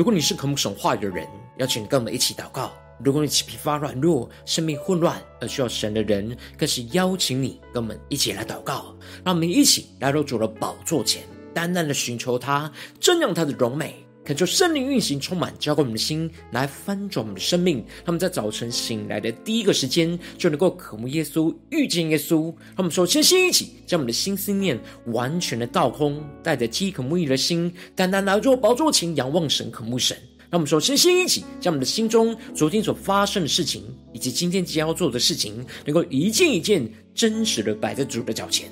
如果你是渴慕神话语的人，邀请你跟我们一起祷告；如果你疲乏软弱、生命混乱而需要神的人，更是邀请你跟我们一起来祷告。让我们一起来到主的宝座前，淡淡的寻求他，正仰他的荣美。恳求圣灵运行，充满浇灌我们的心，来翻转我们的生命。他们在早晨醒来的第一个时间，就能够渴慕耶稣，遇见耶稣。让我们首先先一起将我们的心思念完全的倒空，带着饥渴慕义的心，单单来到宝座前仰望神，渴慕神。让我们首先先一起将我们的心中昨天所发生的事情，以及今天将要做的事情，能够一件一件真实的摆在主的脚前。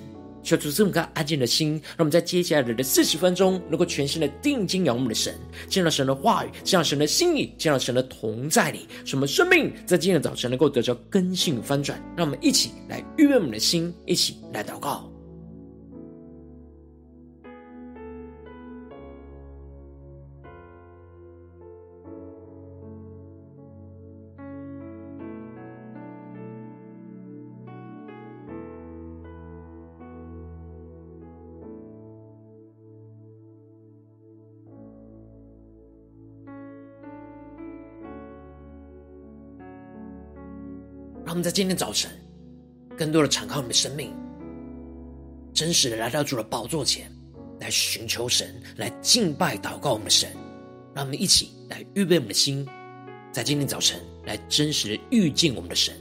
求主赐我们个安静的心，让我们在接下来的四十分钟，能够全新的定睛仰望我们的神，见到神的话语，见到神的心意，见到神的同在里，使我们生命在今天的早晨能够得着根性翻转。让我们一起来预备我们的心，一起来祷告。们在今天早晨，更多的敞开我们的生命，真实的来到主的宝座前，来寻求神，来敬拜祷告我们的神。让我们一起来预备我们的心，在今天早晨来真实的遇见我们的神。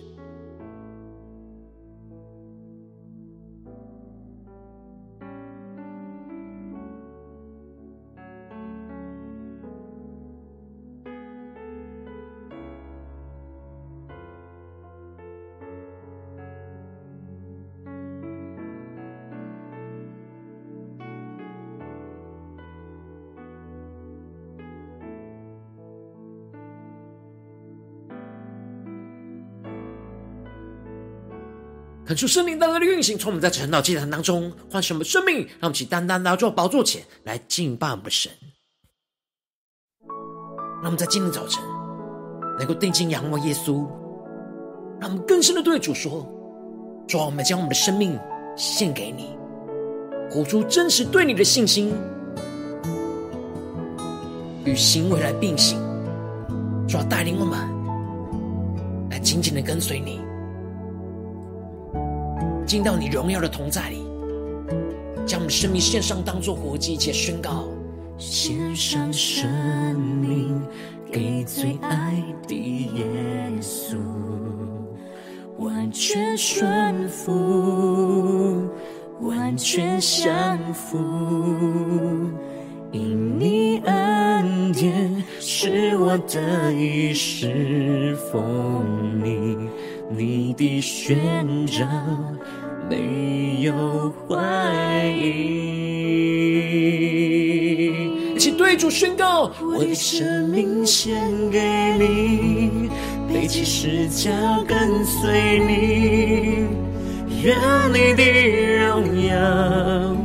恳求圣灵当中的运行，从我们在晨祷祭坛当中唤醒我们生命，让我们起单单来到宝座前来敬拜我们的神。让我们在今天早晨能够定睛仰望耶稣，让我们更深的对主说：主啊，我们将我们的生命献给你，活出真实对你的信心，与行为来并行。主啊，带领我们来紧紧的跟随你。进到你荣耀的同在里，将我们生命献上，当作活祭，且宣告：献上生命给最爱的耶稣，完全顺服，完全降服，因你恩典是我得以侍奉你，你的宣召。没有怀疑，一起对主宣告：我的生命献给你，背起十架跟随你，愿你的荣耀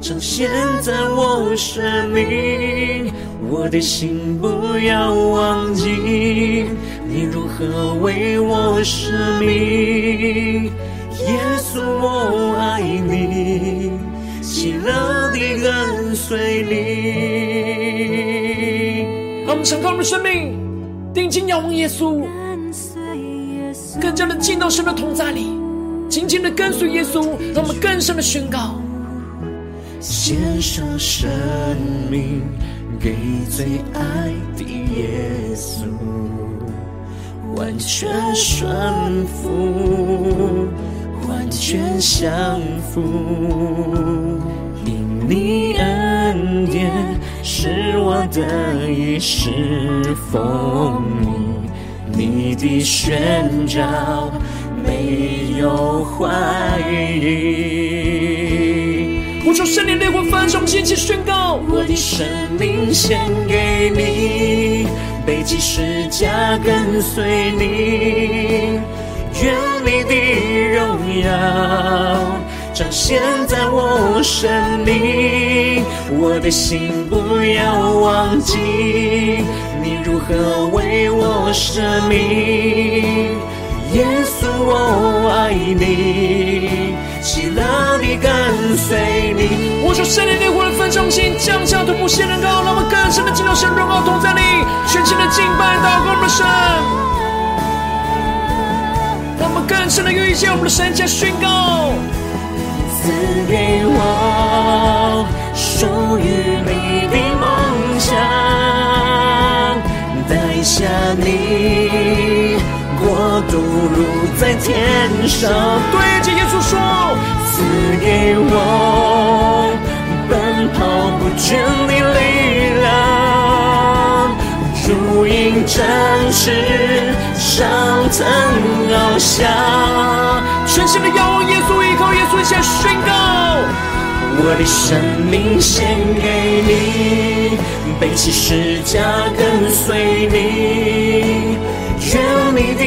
彰显在我生命。我的心不要忘记，你如何为我舍命。耶稣，我爱你，喜乐的跟随你。让我们敞开我们的生命，定睛仰望耶稣，更加的进到神的同在里，紧紧的跟随耶稣，让我们更深的宣告：献上生命给最爱的耶稣，完全顺服。完全降服，因你恩典使我得以侍奉你，你的宣召没有怀疑。呼求圣灵烈火焚烧，坚起宣告：我的生命献给你，背起十架跟随你。愿你的荣耀彰显在我生命，我的心不要忘记，你如何为我舍命。耶稣，我爱你，喜乐的跟随你。我说圣灵烈火的焚烧，先降下突破性能高，让我们更深的进入神荣耀同在里，全心的敬拜祷告我们的神，更深的遇见我们的神，加宣告。赐给我属于你的梦想，带下你国度如在天上。对着耶稣说，赐给我奔跑不倦的力量，如鹰展翅上腾翱翔。全心的仰望耶稣，依靠耶稣，下宣告：我的生命献给你，背起十架跟随你，愿你的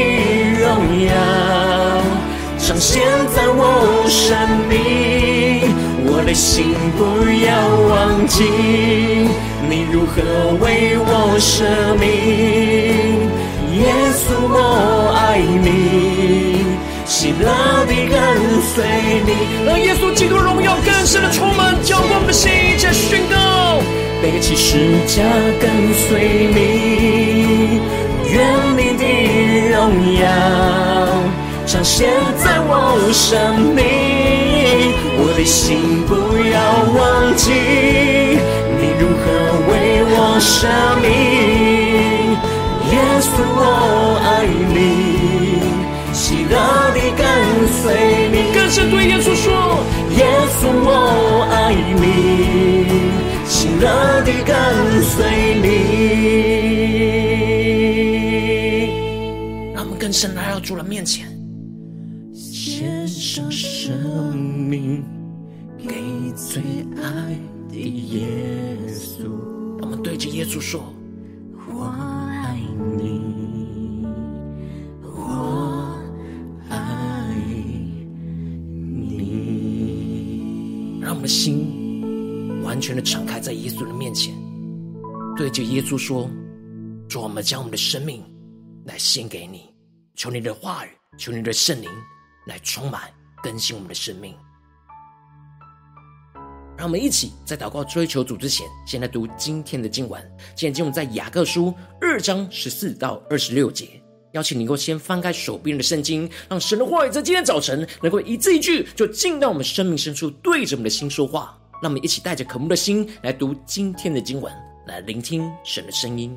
荣耀彰显在我生命。我的心不要忘记，你如何为我舍命。耶稣，我爱你。喜乐地跟随你，让耶稣基督荣耀更深的充满，叫我们的心一起宣告，背起十架跟随你，愿你的荣耀彰显在我生命，我的心不要忘记，你如何为我舍命，耶稣我爱你。喜乐地跟随你，更深对耶稣说：耶稣我爱你，喜乐地跟随你。让我们更深来到主的面前，命给最爱的耶稣。我们对着耶稣说：我爱你。我爱让我们的心完全的敞开在耶稣的面前，对着耶稣说：“主，我们将我们的生命来献给你，求你的话语，求你的圣灵来充满更新我们的生命。”让我们一起在祷告追求主之前，先来读今天的经文。今天经文在雅各书二章十四到二十六节。邀请你能够先翻开手边的圣经，让神的话语在今天早晨能够一字一句就进到我们生命深处，对着我们的心说话。让我们一起带着渴慕的心来读今天的经文，来聆听神的声音。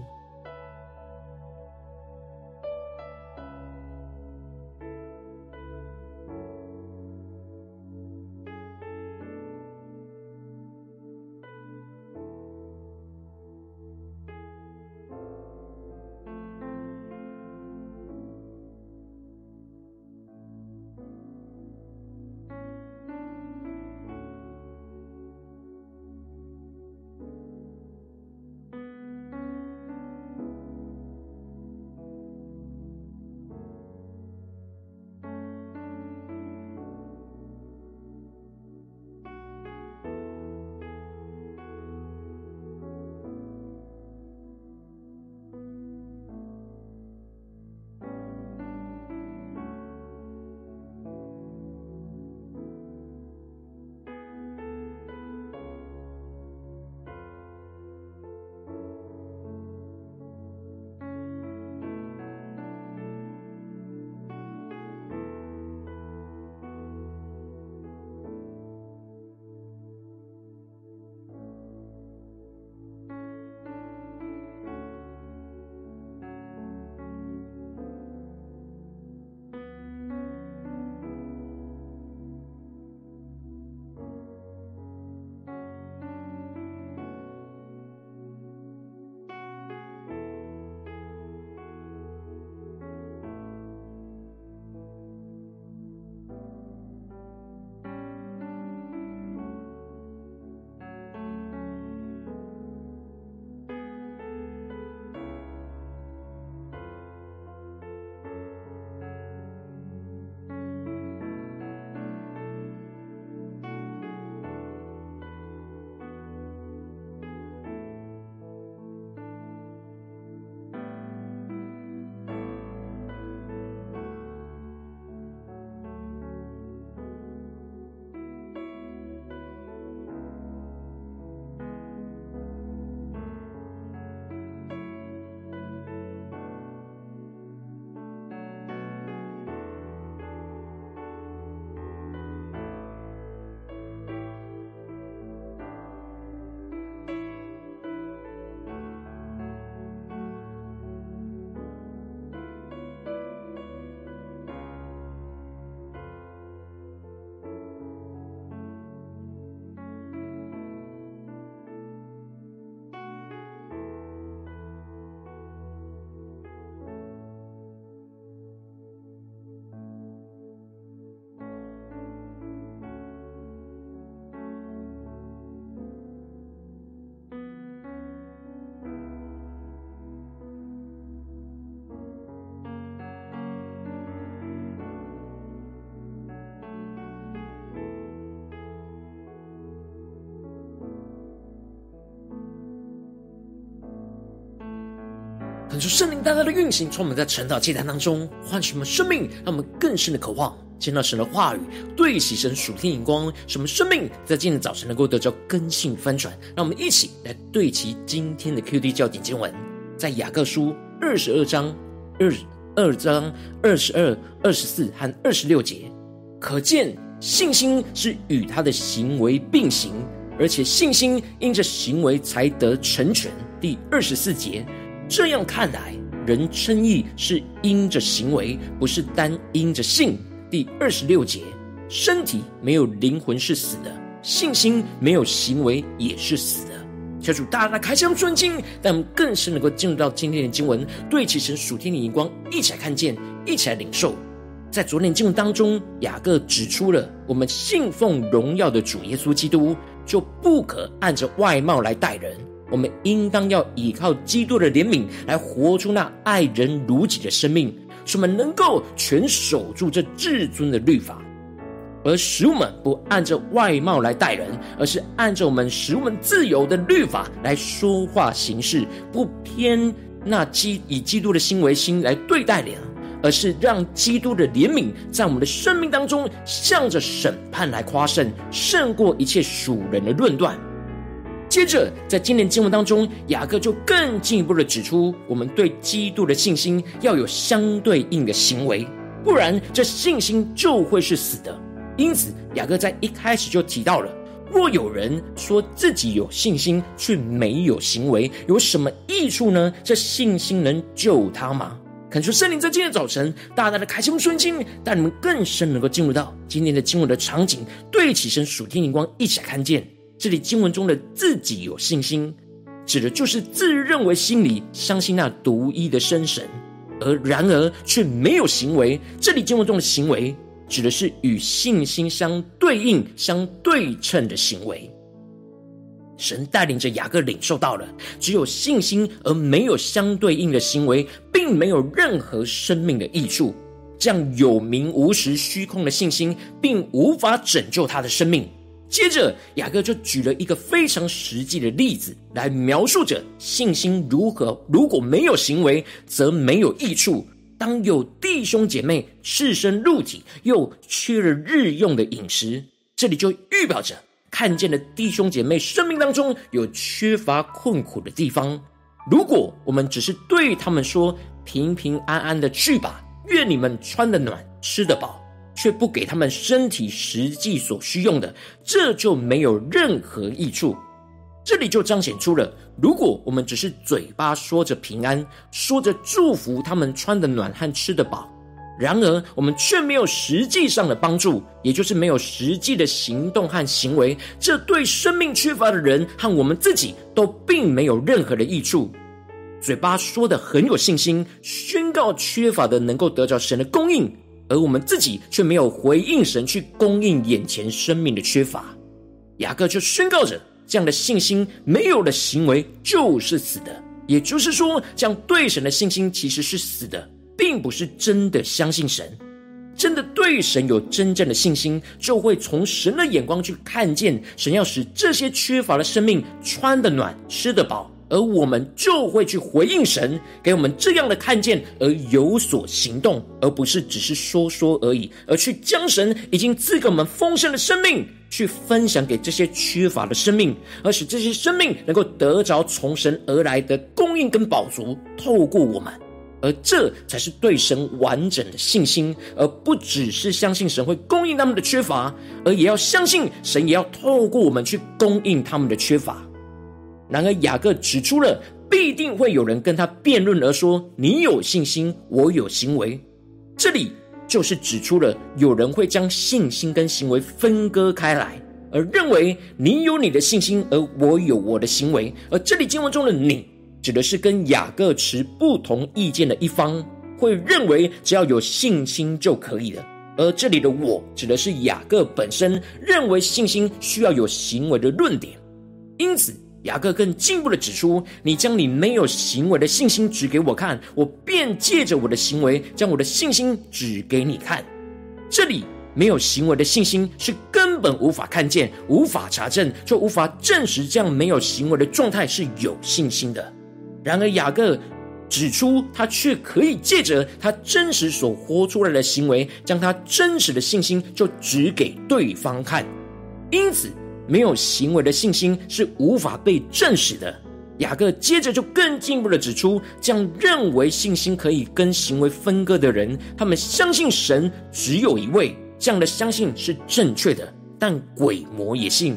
求圣灵大大的运行，充满在晨祷祭坛当中，唤醒我们生命，让我们更深的渴望见到神的话语，对齐神属天眼光，什么生命在今天早晨能够得到更新翻转。让我们一起来对齐今天的 QD 焦点经文，在雅各书二十二章二二章二十二、二十四和二十六节，可见信心是与他的行为并行，而且信心因着行为才得成全。第二十四节。这样看来，人称义是因着行为，不是单因着信。第二十六节，身体没有灵魂是死的，信心没有行为也是死的。求主大大开箱专经，让我们更是能够进入到今天的经文，对齐神属天的眼光，一起来看见，一起来领受。在昨天经文当中，雅各指出了我们信奉荣耀的主耶稣基督，就不可按着外貌来待人。我们应当要依靠基督的怜悯，来活出那爱人如己的生命，使我们能够全守住这至尊的律法，而使我们不按照外貌来待人，而是按照我们使我们自由的律法来说话行事，不偏那基以基督的心为心来对待人，而是让基督的怜悯在我们的生命当中，向着审判来夸胜，胜过一切属人的论断。接着，在今天经文当中，雅各就更进一步的指出，我们对基督的信心要有相对应的行为，不然这信心就会是死的。因此，雅各在一开始就提到了：若有人说自己有信心，却没有行为，有什么益处呢？这信心能救他吗？恳求圣灵在今天早晨大大的开启我们顺经，带你们更深能够进入到今天的经文的场景，对起身属天灵光，一起来看见。这里经文中的自己有信心，指的就是自认为心里相信那独一的生神，而然而却没有行为。这里经文中的行为，指的是与信心相对应、相对称的行为。神带领着雅各领受到了，只有信心而没有相对应的行为，并没有任何生命的益处。这样有名无实、虚空的信心，并无法拯救他的生命。接着，雅各就举了一个非常实际的例子来描述着信心如何，如果没有行为，则没有益处。当有弟兄姐妹赤身露体，又缺了日用的饮食，这里就预表着看见了弟兄姐妹生命当中有缺乏困苦的地方。如果我们只是对他们说平平安安的去吧，愿你们穿得暖，吃得饱。却不给他们身体实际所需用的，这就没有任何益处。这里就彰显出了，如果我们只是嘴巴说着平安，说着祝福他们穿的暖和吃得饱，然而我们却没有实际上的帮助，也就是没有实际的行动和行为，这对生命缺乏的人和我们自己都并没有任何的益处。嘴巴说得很有信心，宣告缺乏的能够得着神的供应。而我们自己却没有回应神去供应眼前生命的缺乏，雅各就宣告着：这样的信心没有了行为就是死的。也就是说，这样对神的信心其实是死的，并不是真的相信神。真的对神有真正的信心，就会从神的眼光去看见神要使这些缺乏的生命穿得暖、吃得饱。而我们就会去回应神给我们这样的看见，而有所行动，而不是只是说说而已，而去将神已经赐给我们丰盛的生命去分享给这些缺乏的生命，而使这些生命能够得着从神而来的供应跟宝足，透过我们，而这才是对神完整的信心，而不只是相信神会供应他们的缺乏，而也要相信神也要透过我们去供应他们的缺乏。然而，雅各指出了必定会有人跟他辩论，而说：“你有信心，我有行为。”这里就是指出了有人会将信心跟行为分割开来，而认为你有你的信心，而我有我的行为。而这里经文中的“你”指的是跟雅各持不同意见的一方，会认为只要有信心就可以了；而这里的“我”指的是雅各本身认为信心需要有行为的论点。因此，雅各更进一步的指出：“你将你没有行为的信心指给我看，我便借着我的行为将我的信心指给你看。”这里没有行为的信心是根本无法看见、无法查证，就无法证实这样没有行为的状态是有信心的。然而，雅各指出他却可以借着他真实所活出来的行为，将他真实的信心就指给对方看。因此，没有行为的信心是无法被证实的。雅各接着就更进一步的指出，这样认为信心可以跟行为分割的人，他们相信神只有一位，这样的相信是正确的，但鬼魔也信，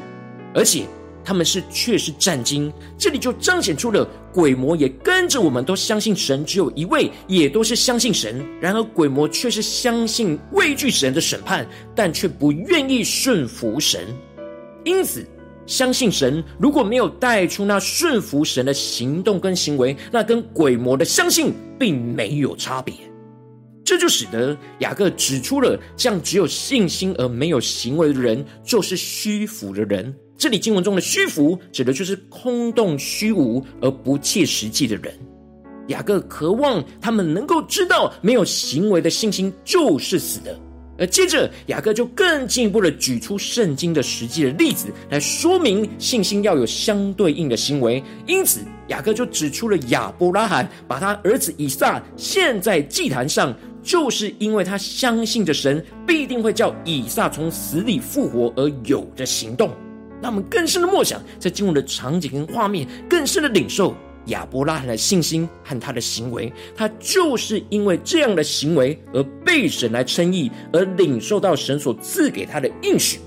而且他们是确实战惊。这里就彰显出了鬼魔也跟着我们都相信神只有一位，也都是相信神。然而鬼魔却是相信畏惧神的审判，但却不愿意顺服神，因此。相信神，如果没有带出那顺服神的行动跟行为，那跟鬼魔的相信并没有差别。这就使得雅各指出了，这样只有信心而没有行为的人，就是虚浮的人。这里经文中的虚浮，指的就是空洞虚无而不切实际的人。雅各渴望他们能够知道，没有行为的信心就是死的。而接着，雅各就更进一步的举出圣经的实际的例子，来说明信心要有相对应的行为。因此，雅各就指出了亚伯拉罕把他儿子以撒献在祭坛上，就是因为他相信着神必定会叫以撒从死里复活而有着行动。那我们更深的默想，在进入的场景跟画面，更深的领受。亚伯拉罕的信心和他的行为，他就是因为这样的行为而被神来称义，而领受到神所赐给他的应许。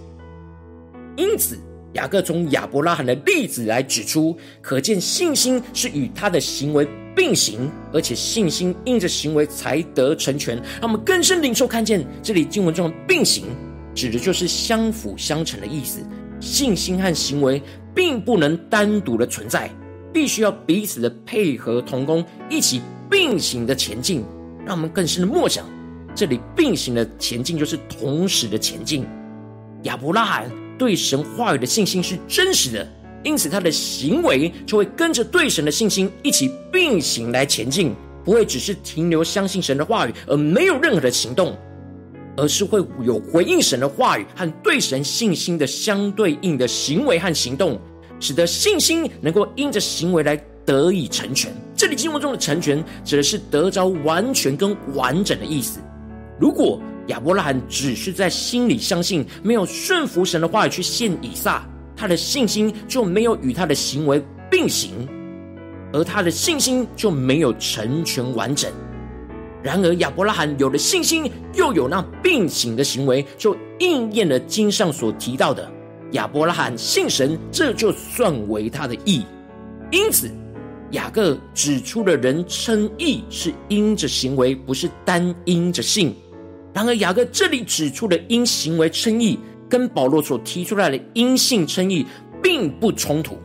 因此，雅各从亚伯拉罕的例子来指出，可见信心是与他的行为并行，而且信心因着行为才得成全。让我们更深领受看见，这里经文中的并行，指的就是相辅相成的意思。信心和行为并不能单独的存在。必须要彼此的配合同工，一起并行的前进。让我们更深的默想，这里并行的前进就是同时的前进。亚伯拉罕对神话语的信心是真实的，因此他的行为就会跟着对神的信心一起并行来前进，不会只是停留相信神的话语而没有任何的行动，而是会有回应神的话语和对神信心的相对应的行为和行动。使得信心能够因着行为来得以成全。这里经文中的成全，指的是得着完全跟完整的意思。如果亚伯拉罕只是在心里相信，没有顺服神的话语去献以撒，他的信心就没有与他的行为并行，而他的信心就没有成全完整。然而亚伯拉罕有了信心，又有那并行的行为，就应验了经上所提到的。亚伯拉罕信神，这就算为他的义。因此，雅各指出了人称义是因着行为，不是单因着信。然而，雅各这里指出的因行为称义，跟保罗所提出来的因信称义并不冲突。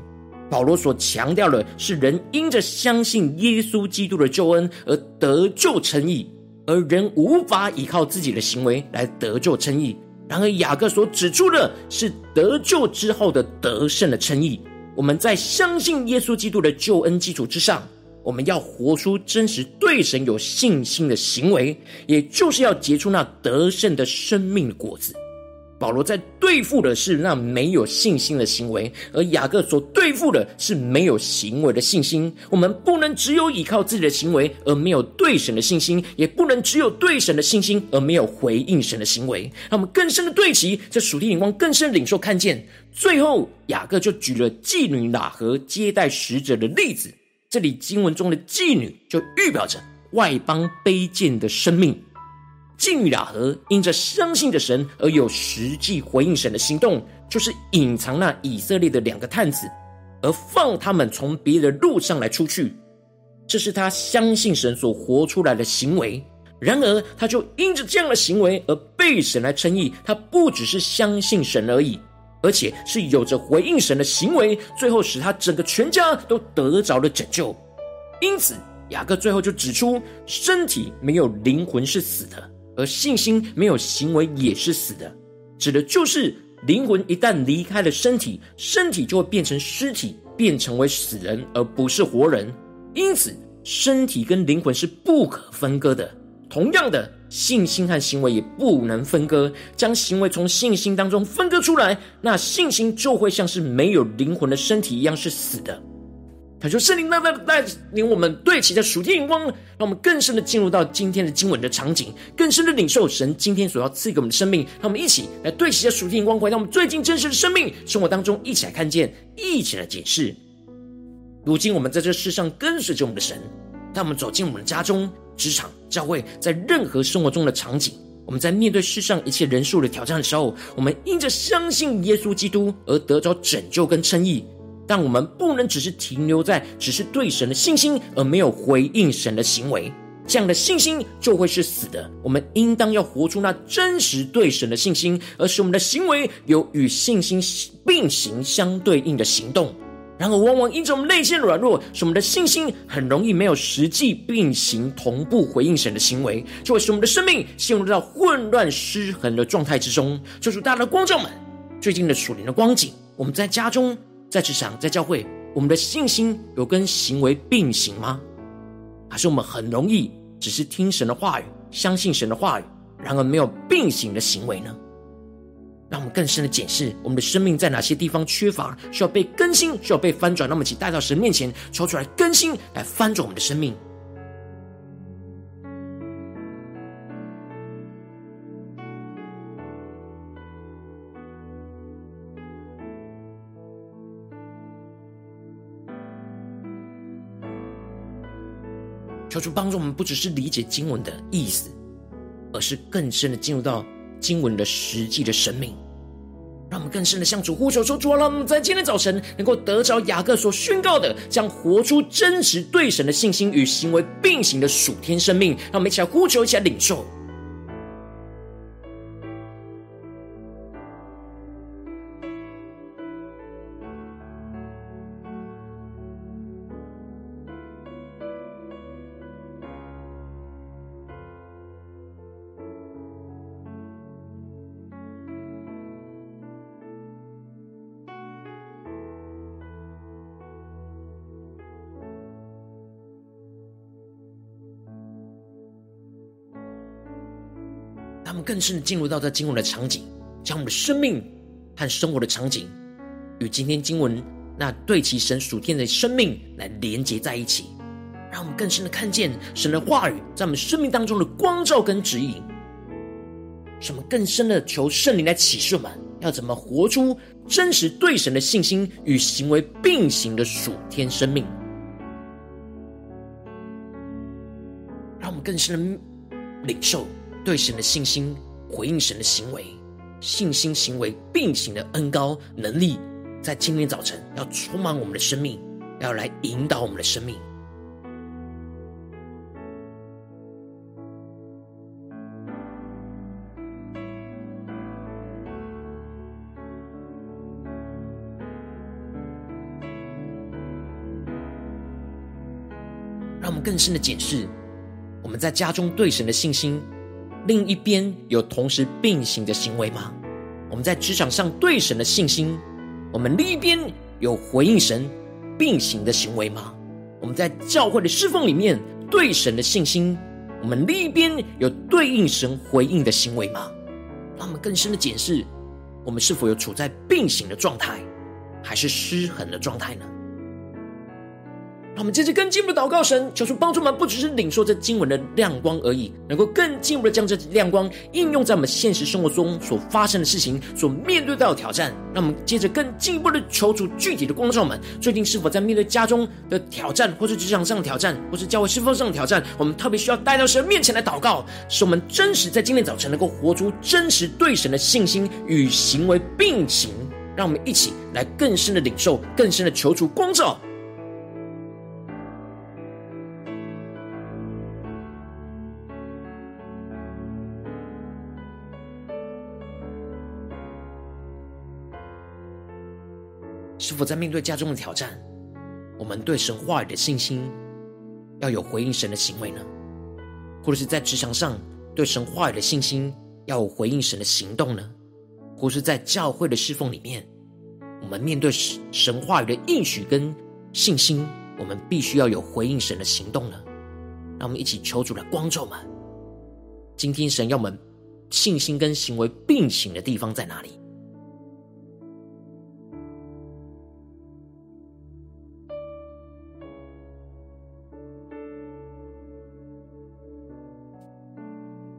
保罗所强调的是人因着相信耶稣基督的救恩而得救称义，而人无法依靠自己的行为来得救称义。然而，雅各所指出的是得救之后的得胜的称意。我们在相信耶稣基督的救恩基础之上，我们要活出真实对神有信心的行为，也就是要结出那得胜的生命果子。保罗在对付的是那没有信心的行为，而雅各所对付的是没有行为的信心。我们不能只有依靠自己的行为而没有对神的信心，也不能只有对神的信心而没有回应神的行为。让我们更深的对齐，在属天眼光更深领受看见。最后，雅各就举了妓女喇和接待使者的例子。这里经文中的妓女，就预表着外邦卑贱的生命。妓女喇合因着相信着神而有实际回应神的行动，就是隐藏那以色列的两个探子，而放他们从别的路上来出去。这是他相信神所活出来的行为。然而，他就因着这样的行为而被神来称义。他不只是相信神而已，而且是有着回应神的行为，最后使他整个全家都得着了拯救。因此，雅各最后就指出，身体没有灵魂是死的。而信心没有行为也是死的，指的就是灵魂一旦离开了身体，身体就会变成尸体，变成为死人，而不是活人。因此，身体跟灵魂是不可分割的。同样的，信心和行为也不能分割。将行为从信心当中分割出来，那信心就会像是没有灵魂的身体一样是死的。他说圣灵大大带领我们对齐的属天眼光，让我们更深的进入到今天的经文的场景，更深的领受神今天所要赐给我们的生命。让我们一起来对齐的属天眼光，回到我们最近真实的生命生活当中，一起来看见，一起来解释。如今我们在这世上跟随着我们的神，当我们走进我们的家中、职场、教会，在任何生活中的场景。我们在面对世上一切人数的挑战的时候，我们因着相信耶稣基督而得着拯救跟称义。但我们不能只是停留在只是对神的信心，而没有回应神的行为。这样的信心就会是死的。我们应当要活出那真实对神的信心，而使我们的行为有与信心并行相对应的行动。然而，往往因着我们内心的软弱，使我们的信心很容易没有实际并行同步回应神的行为，就会使我们的生命陷入到混乱失衡的状态之中。就是大家的光照们，最近的属灵的光景，我们在家中、在职场、在教会，我们的信心有跟行为并行吗？还是我们很容易只是听神的话语，相信神的话语，然而没有并行的行为呢？让我们更深的检视我们的生命在哪些地方缺乏，需要被更新，需要被翻转。那么，请带到神面前，抽出来更新，来翻转我们的生命。求主帮助我们，不只是理解经文的意思，而是更深的进入到经文的实际的生命。让我们更深的向主呼求说：“主啊，让我们在今天早晨能够得着雅各所宣告的，将活出真实对神的信心与行为并行的属天生命。”让我们一起来呼求，一起来领受。更深的进入到这经文的场景，将我们的生命和生活的场景与今天经文那对齐神属天的生命来连接在一起，让我们更深的看见神的话语在我们生命当中的光照跟指引。什么更深的求圣灵来启示我们，要怎么活出真实对神的信心与行为并行的属天生命，让我们更深的领受。对神的信心，回应神的行为，信心行为并行的恩高能力，在今天早晨要充满我们的生命，要来引导我们的生命。让我们更深的检视我们在家中对神的信心。另一边有同时并行的行为吗？我们在职场上对神的信心，我们另一边有回应神并行的行为吗？我们在教会的侍奉里面对神的信心，我们另一边有对应神回应的行为吗？让我们更深的检视，我们是否有处在并行的状态，还是失衡的状态呢？让我们接着更进一步的祷告神，求主帮助我们，不只是领受这经文的亮光而已，能够更进一步的将这亮光应用在我们现实生活中所发生的事情、所面对到的挑战。让我们接着更进一步的求主具体的光照们，最近是否在面对家中的挑战，或是职场上的挑战，或是教会侍奉上的挑战？我们特别需要带到神面前来祷告，使我们真实在今天早晨能够活出真实对神的信心与行为并行。让我们一起来更深的领受，更深的求主光照。是否在面对家中的挑战，我们对神话语的信心要有回应神的行为呢？或者是在职场上对神话语的信心要有回应神的行动呢？或是在教会的侍奉里面，我们面对神话语的应许跟信心，我们必须要有回应神的行动呢？让我们一起求主来光照们，今天神要我们信心跟行为并行的地方在哪里？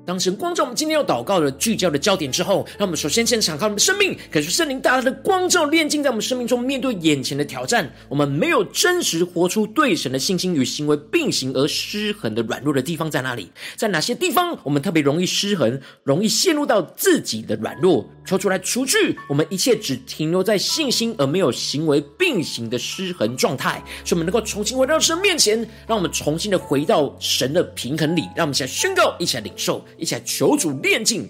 当神光照我们今天要祷告的聚焦的焦点之后，让我们首先先敞开我们的生命，感受圣灵大大的光照炼净在我们生命中。面对眼前的挑战，我们没有真实活出对神的信心与行为并行而失衡的软弱的地方在哪里？在哪些地方我们特别容易失衡，容易陷入到自己的软弱？求出来除去我们一切只停留在信心而没有行为并行的失衡状态，使我们能够重新回到神面前，让我们重新的回到神的平衡里。让我们一起来宣告，一起来领受。一起来求主炼净。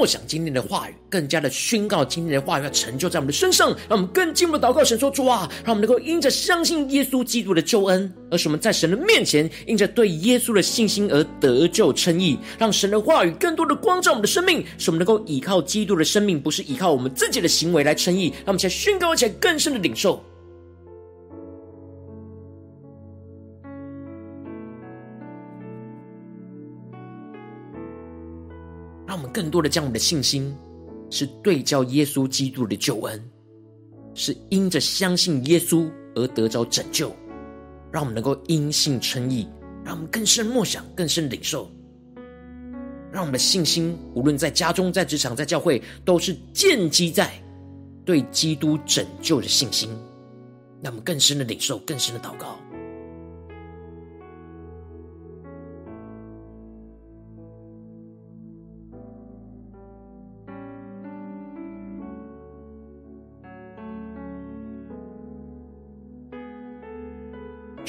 默想今天的话语，更加的宣告今天的话语要成就在我们的身上。让我们更进一步祷告，神说：主啊，让我们能够因着相信耶稣基督的救恩，而使我们在神的面前因着对耶稣的信心而得救称义。让神的话语更多的光照我们的生命，使我们能够依靠基督的生命，不是依靠我们自己的行为来称义。让我们一起来宣告，而且更深的领受。更多的将我们的信心是对焦耶稣基督的救恩，是因着相信耶稣而得着拯救，让我们能够因信称义，让我们更深默想、更深领受，让我们的信心无论在家中、在职场、在教会，都是建基在对基督拯救的信心，让我们更深的领受、更深的祷告。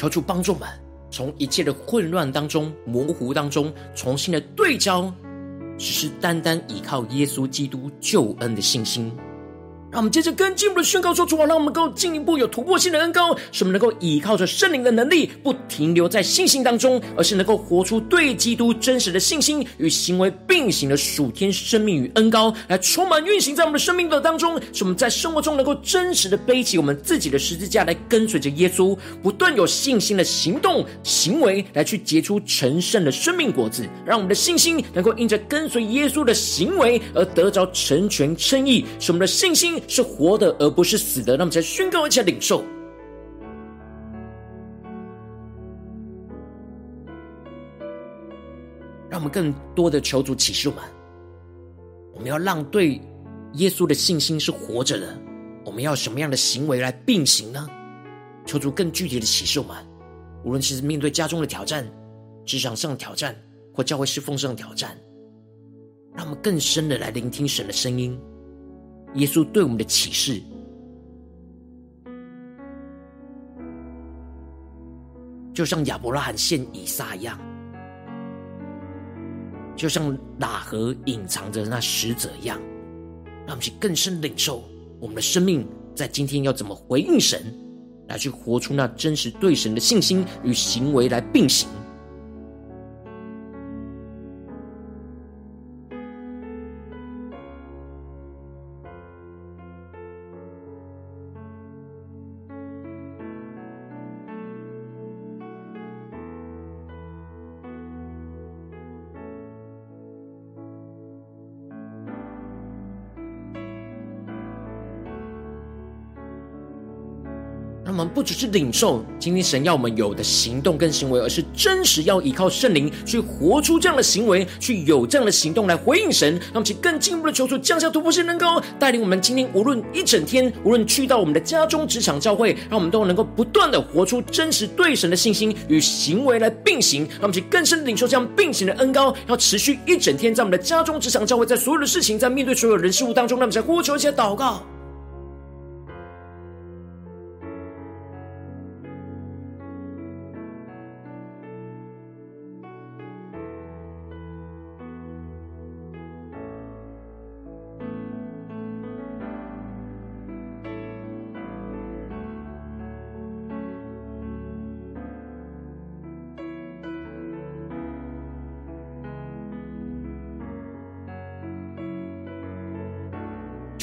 求主帮助们，从一切的混乱当中、模糊当中，重新的对焦，只是单单依靠耶稣基督救恩的信心。让我们接着更进一步的宣告说：主啊，让我们能够进一步有突破性的恩膏，使我们能够依靠着圣灵的能力，不停留在信心当中，而是能够活出对基督真实的信心与行为并行的属天生命与恩膏，来充满运行在我们的生命的当中，使我们在生活中能够真实的背起我们自己的十字架来跟随着耶稣，不断有信心的行动行为来去结出成圣的生命果子，让我们的信心能够因着跟随耶稣的行为而得着成全称义，使我们的信心。是活的，而不是死的。让我们再宣告一下领受，让我们更多的求主启示我们。我们要让对耶稣的信心是活着的。我们要什么样的行为来并行呢？求主更具体的启示我们。无论是面对家中的挑战、职场上的挑战，或教会侍奉上的挑战，让我们更深的来聆听神的声音。耶稣对我们的启示，就像亚伯拉罕献以撒一样，就像喇合隐藏着那使者一样，让我们去更深领受我们的生命在今天要怎么回应神，来去活出那真实对神的信心与行为来并行。们不只是领受今天神要我们有的行动跟行为，而是真实要依靠圣灵去活出这样的行为，去有这样的行动来回应神。让我们去更进一步的求主降下突破性能够带领我们今天无论一整天，无论去到我们的家中、职场、教会，让我们都能够不断的活出真实对神的信心与行为来并行。让我们去更深的领受这样并行的恩膏，要持续一整天在我们的家中、职场、教会，在所有的事情，在面对所有人事物当中，让我们在呼求一些祷告。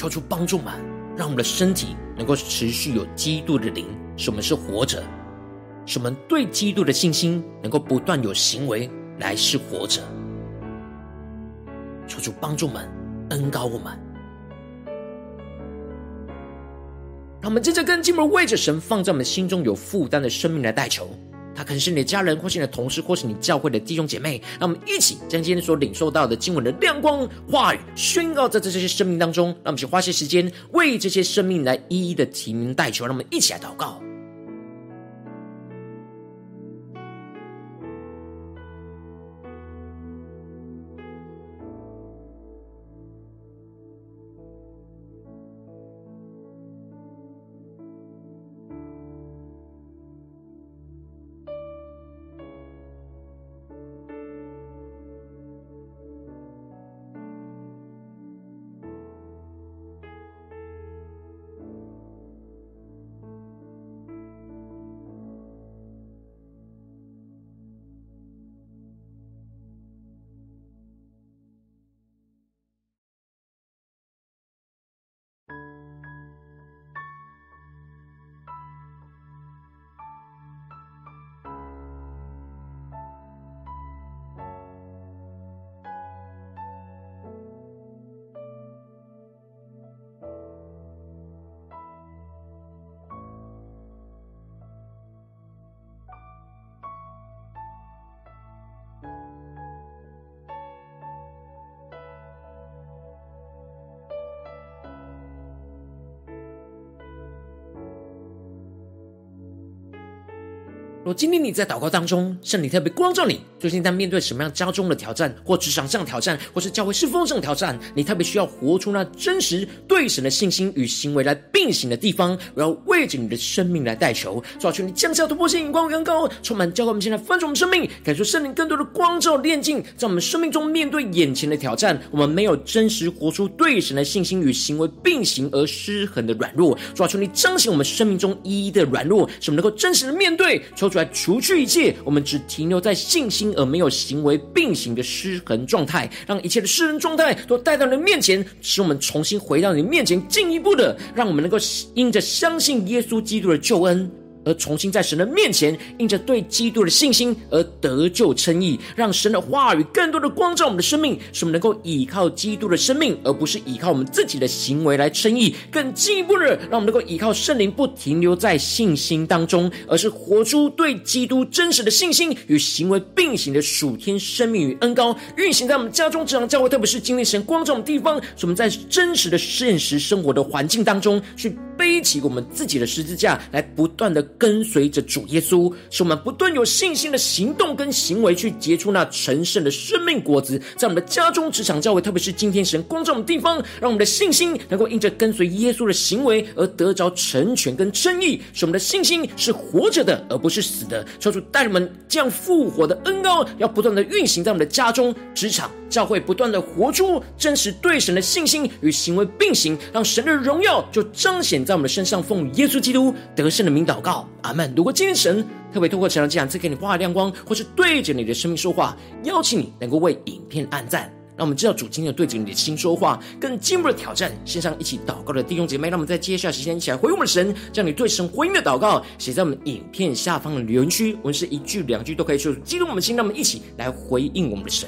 求主帮助们，让我们的身体能够持续有基督的灵，使我们是活着，使我们对基督的信心能够不断有行为来是活着。求主帮助们，恩膏我们，让我们接着跟进门为着神放在我们心中有负担的生命来代求。他可能是你的家人，或是你的同事，或是你教会的弟兄姐妹。让我们一起将今天所领受到的经文的亮光话语宣告在这些生命当中。让我们去花些时间为这些生命来一一的提名代求。让我们一起来祷告。若今天你在祷告当中，圣灵特别光照你，最近在面对什么样家中的挑战，或职场上的挑战，或是教会侍奉上的挑战，你特别需要活出那真实对神的信心与行为来并行的地方，我要为着你的生命来代求，抓住你降下突破性眼光，远高充满教会，我们现在翻转生命，感受圣灵更多的光照炼净，在我们生命中面对眼前的挑战，我们没有真实活出对神的信心与行为并行而失衡的软弱，抓住你彰显我们生命中一一的软弱，使我们能够真实的面对。出来，除去一切，我们只停留在信心而没有行为并行的失衡状态，让一切的失衡状态都带到你的面前，使我们重新回到你面前，进一步的，让我们能够因着相信耶稣基督的救恩。而重新在神的面前，因着对基督的信心而得救称义，让神的话语更多的光照我们的生命，使我们能够依靠基督的生命，而不是依靠我们自己的行为来称义。更进一步的，让我们能够依靠圣灵，不停留在信心当中，而是活出对基督真实的信心与行为并行的属天生命与恩膏，运行在我们家中、职场、教会，特别是经历神光照的地方，使我们在真实的现实生活的环境当中去。背起我们自己的十字架，来不断的跟随着主耶稣，使我们不断有信心的行动跟行为，去结出那神圣的生命果子，在我们的家中、职场、教会，特别是今天神光照我们的地方，让我们的信心能够因着跟随耶稣的行为而得着成全跟称义，使我们的信心是活着的，而不是死的。求主带领我们这样复活的恩膏，要不断的运行在我们的家中、职场。教会不断的活出真实对神的信心与行为并行，让神的荣耀就彰显在我们的身上。奉耶稣基督得胜的名祷告，阿门。如果今天神特别透过这样这样赐给你画亮光，或是对着你的生命说话，邀请你能够为影片按赞，让我们知道主今天对着你的心说话，更进一步的挑战。线上一起祷告的弟兄姐妹，让我们在接下来时间一起来回应我们的神，将你对神回应的祷告写在我们影片下方的留言区，无论是一句两句都可以说出激动我们的心，让我们一起来回应我们的神。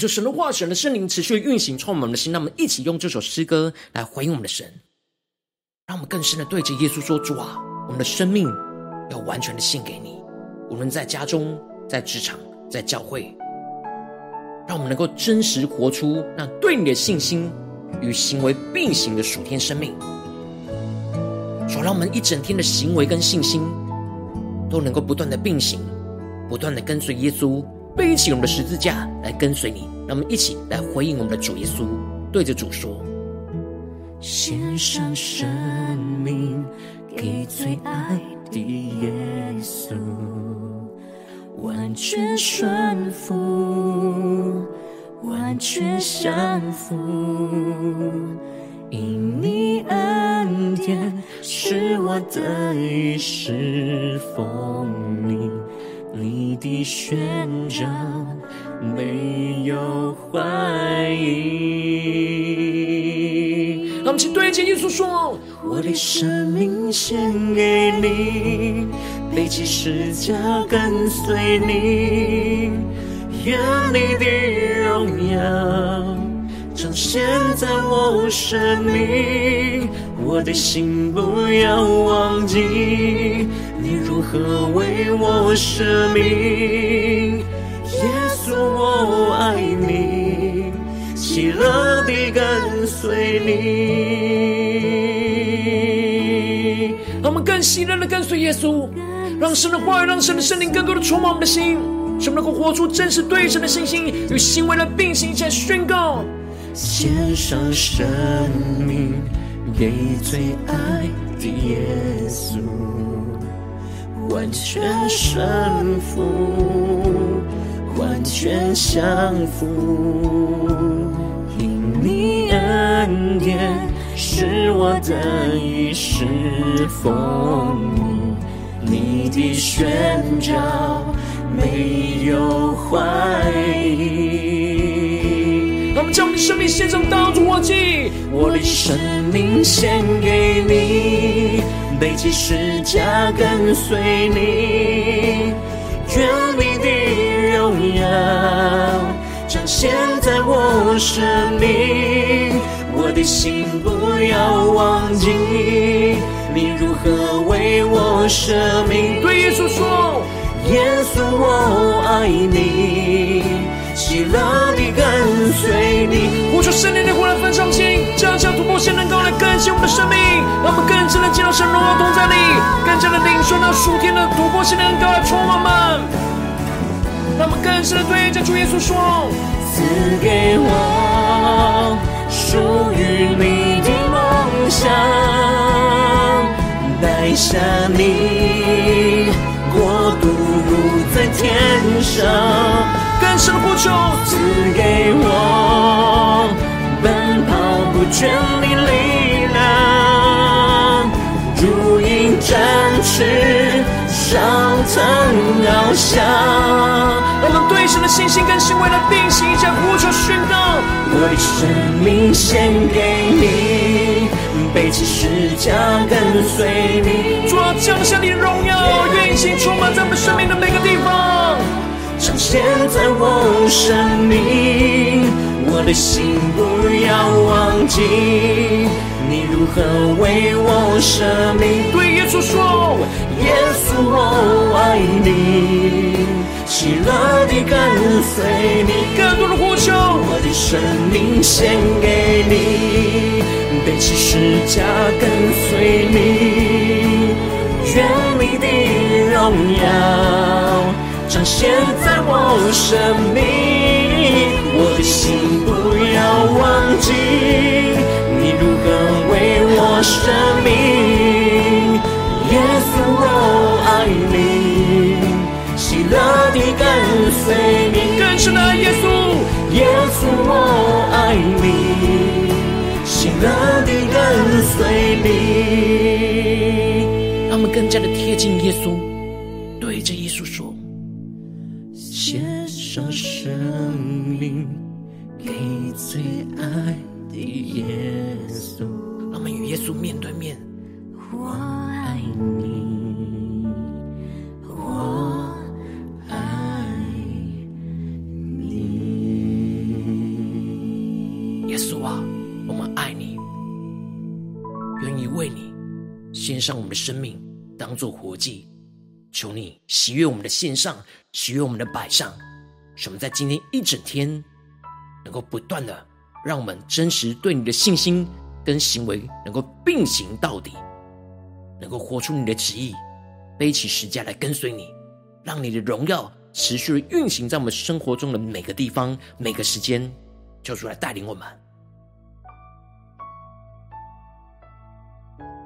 就神的话，神的圣灵持续运行，充满我们的心。让我们一起用这首诗歌来回应我们的神，让我们更深的对着耶稣说：“主啊，我们的生命要完全的献给你，无论在家中、在职场、在教会，让我们能够真实活出那对你的信心与行为并行的属天生命。主，让我们一整天的行为跟信心都能够不断的并行，不断的跟随耶稣。”背起我们的十字架来跟随你。让我们一起来回应我们的主耶稣，对着主说：献上生命给最爱的耶稣，完全顺服，完全降服。因你恩典，使我得以侍奉你，你的宣召没有怀疑。让我们请对着耶稣说：我的生命献给你，背起十字架跟随你，愿你的荣耀彰显在我生命，我的心不要忘记你如何为我舍命。耶稣，我爱你，喜乐地跟随你。让我们更喜乐地跟随耶稣，让神的话语，让神的圣灵更多的充满我们的心，使我们能够活出真实对神的信心与行为的并行，一起来宣告。献上生命给最爱的耶稣，完全顺服，完全降服。因你恩典，使我得以侍奉你，你的宣召没有怀疑。我们将我们的生命献上，当作活祭。我的生命献给你，背起十字架跟随你，愿你的荣耀彰显在我生命。我的心不要忘记你如何为我舍命。对耶稣说：耶稣，我爱你。喜乐地跟随你，呼求圣灵的火来焚烧心，将这突破性能够来更新我们的生命，让我们更深的见到神荣耀同在里，更加的领受那属天的突破性能够来充满们，让我们更深的对着主耶稣说：赐给我属于你的梦想，带下你国度如在天上。更深的呼求，赐给我全力力量，如鹰展翅，上腾翱翔。我们对神的信心跟行为的并行，将呼求宣告：我的生命献给你，背起十字架跟随你。主啊，降下你的荣耀，运行充满在我们生命的每个地方。彰显在我生命，我的心不要忘记你如何为我舍命。对耶稣说，耶稣我爱你，喜乐地跟随你。更多的呼求，我的生命献给你，背起十字架跟随你，愿你的荣耀。彰显在我生命，我的心不要忘记你如何为我生命。耶稣，我爱你，喜乐地跟随你。更深的耶稣，耶稣，我爱你，喜乐地跟随你。让我们更加的贴近耶稣，献上我们的生命，当做活祭。求你喜悦我们的献上，喜悦我们的摆上。使我们在今天一整天，能够不断的让我们真实对你的信心跟行为能够并行到底，能够活出你的旨意，背起十架来跟随你，让你的荣耀持续的运行在我们生活中的每个地方、每个时间，求主来带领我们。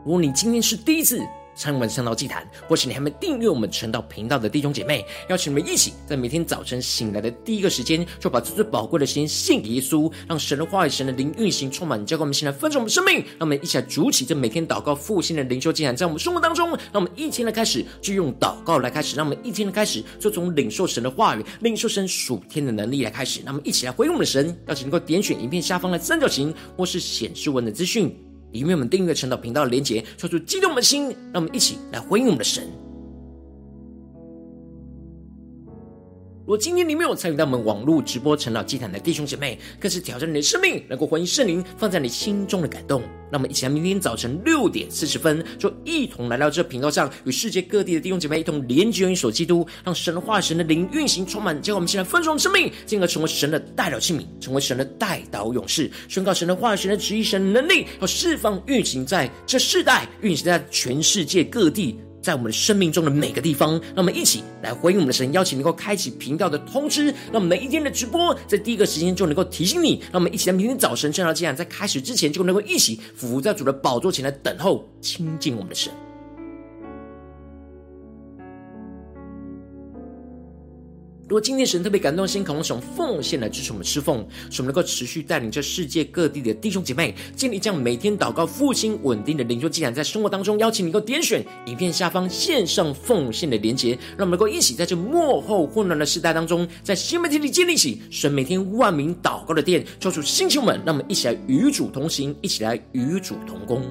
如果你今天是第一次，参与我们晨祷祭坛，或是你还没订阅我们晨祷频道的弟兄姐妹，邀请你们一起在每天早晨醒来的第一个时间，就把这最宝贵的时间献给耶稣，让神的话语、神的灵运行充满，交给我们，现在分盛我们生命。让我们一起来筑起这每天祷告复兴的灵修祭坛，在我们生活当中，让我们一天的开始就用祷告来开始，让我们一天的开始就从领受神的话语、领受神属天的能力来开始。让我们一起来回应我们的神，邀请能够点选影片下方的三角形，或是显示文的资讯。里面我们订阅陈祷频道的连结，说出激动的心，让我们一起来回应我们的神。如果今天你没有参与到我们网络直播陈老祭坛的弟兄姐妹，更是挑战你的生命，能够回应圣灵放在你心中的感动。那我们一起来，明天早晨六点四十分，就一同来到这频道上，与世界各地的弟兄姐妹一同连接、元首基督，让神的话、神的灵运行充满，将我们现在丰盛生命，进而成为神的代表器皿，成为神的代祷勇士，宣告神的化、神的旨意、神的能力，要释放运行在这世代，运行在全世界各地。在我们的生命中的每个地方，让我们一起来回应我们的神，邀请能够开启频道的通知，让我们每一天的直播在第一个时间就能够提醒你，让我们一起在明天早晨正道这样，在开始之前就能够一起俯伏在主的宝座前来等候亲近我们的神。如果今天神特别感动心，渴望使用奉献来支持我们侍奉，使我们能够持续带领着世界各地的弟兄姐妹建立这样每天祷告复兴稳定的灵修祭坛，在生活当中邀请你能够点选影片下方线上奉献的连结，让我们能够一起在这幕后混乱的时代当中，在新媒体里建立起神每天万名祷告的殿，抽出星球们，让我们一起来与主同行，一起来与主同工。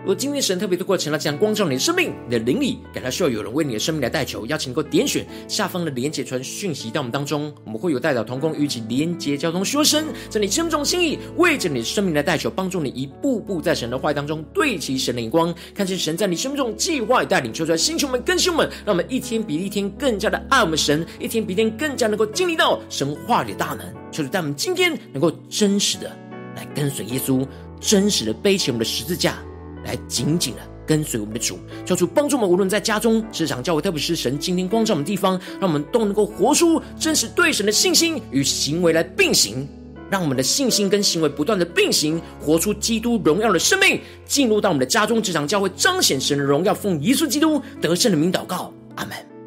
如果今天神特别透过晨祷这样光照你的生命，你的灵里感到需要有人为你的生命来代求，邀请能够点选下方的连结传讯息到我们当中，我们会有代表同工与其连结交通说声，在你心中心意为着你的生命来代求，帮助你一步步在神的话语当中对齐神的眼光，看见神在你生命中计划与带领，求出来星球们更新们，让我们一天比一天更加的爱我们神，一天比一天更加能够经历到神话里的大能，求主带我们今天能够真实的来跟随耶稣，真实的背起我们的十字架。来紧紧的跟随我们的主，求主帮助我们，无论在家中、职场、教会，特别是神今天光照我们的地方，让我们都能够活出真实对神的信心与行为来并行，让我们的信心跟行为不断的并行，活出基督荣耀的生命，进入到我们的家中、职场、教会，彰显神的荣耀，奉耶稣基督得胜的名祷告，阿门。